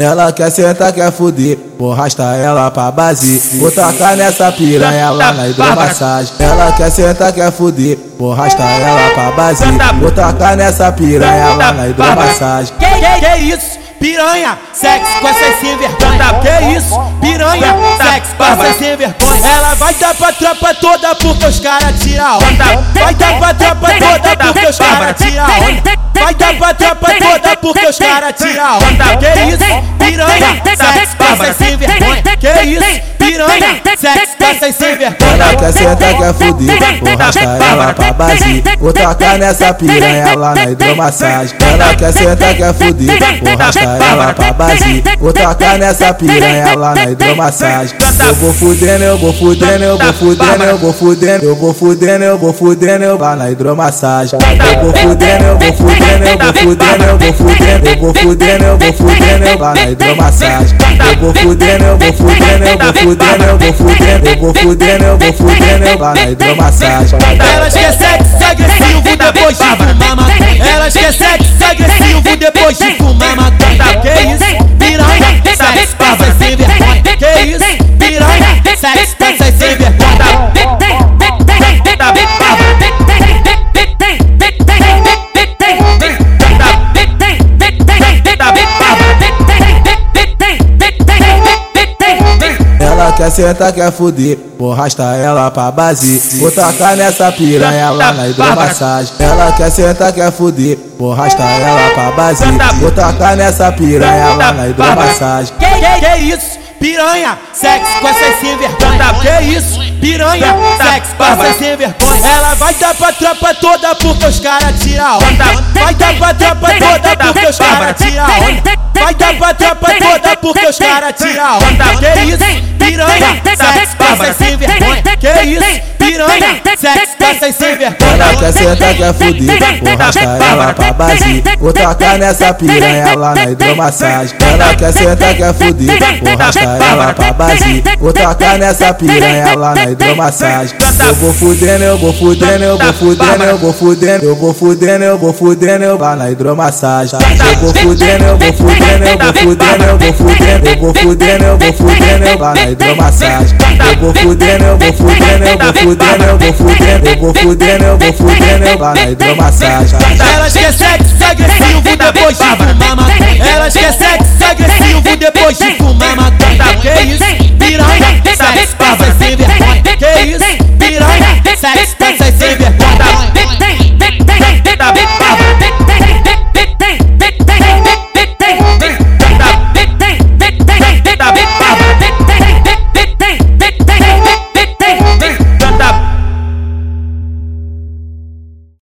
Ela quer sentar, quer fuder, vou arrastar ela pra base. Vou tacar nessa piranha lá na hidromassagem. Ela quer sentar, quer fuder, vou arrastar ela pra base. Vou tacar nessa piranha lá na hidromassagem. Que, que, que isso? Piranha, sexo com essas sem vergonha. Que isso? Piranha, sexo com essas sem vergonha. Ela vai dar pra tropa toda porque os caras tiram onda. Vai dar pra tropa toda porque os caras tiram onda. Vai dar pra tropa toda porque os caras tiram onda. Que isso? Essas sem vergonha. Ela quer sentar, quer fuder, vou arrastar ela pra base. Vou tacar nessa piranha lá na hidromassagem. Ela quer sentar, quer fuder, vou arrastar ela pra base. Vou tacar nessa piranha lá na hidromassagem. Eu vou fudendo, eu vou fudendo, eu vou fudendo, eu vou fudendo, eu vou fudendo, eu vou fudendo, eu lá na hidromassagem. Eu vou fudendo, eu vou fudendo, eu vou fudendo, eu vou fudendo, eu vou fudendo, eu vou fudendo, eu lá na hidromassagem. Eu vou fudendo, eu vou fudendo, eu vou fudendo, eu vou fudendo, eu vou fudendo, eu vou fudendo, eu lá na hidromassagem. Elas quer sexo agressivo depois de fumar maconha. Elas quer sexo agressivo depois de fumar maconha. Que isso? Piranha, sexo essas sem vergonha. Que isso? Piranha, sexo essas sem vergonha. Ela quer sentar, quer fuder, vou arrastar ela pra base. Vou tacar nessa piranha lá na hidromassagem. Ela quer sentar, quer fuder, vou arrastar ela pra base. Vou tacar nessa piranha lá na hidromassagem. Que, que, que isso? Piranha, sexo com essas sem vergonha. Que isso? Piranha, sexo com essas sem vergonha. Ela vai dar pra tropa toda porque os caras tiram onda. Vai dar pra tropa toda porque os caras tiram onda. Vai dar pra tropa toda porque os caras tiram onda. Que isso? Piranha, com quer sentar, quer fuder, vou arrastar ela pra base. Vou tacar nessa piranha lá na hidromassagem. Ela quer sentar, quer fuder, vou arrastar ela pra base. Vou tacar nessa piranha lá na hidromassagem. Eu vou fudendo, eu vou fudendo, eu vou fudendo, eu vou fudendo, eu vou fudendo, eu vou fudendo, eu lá na hidromassagem. Eu vou fudendo, eu vou fudendo, eu vou fudendo, eu vou fudendo, eu vou fudendo, eu vou fudendo, eu lá na hidromassagem. Eu vou fudendo, eu vou fudendo, eu vou fudendo, eu vou fudendo, eu vou fudendo, eu vou fudendo, eu lá na hidromassagem. Elas quer sexo agressivo depois de fumar maconha. Elas quer sexo agressivo depois de fumar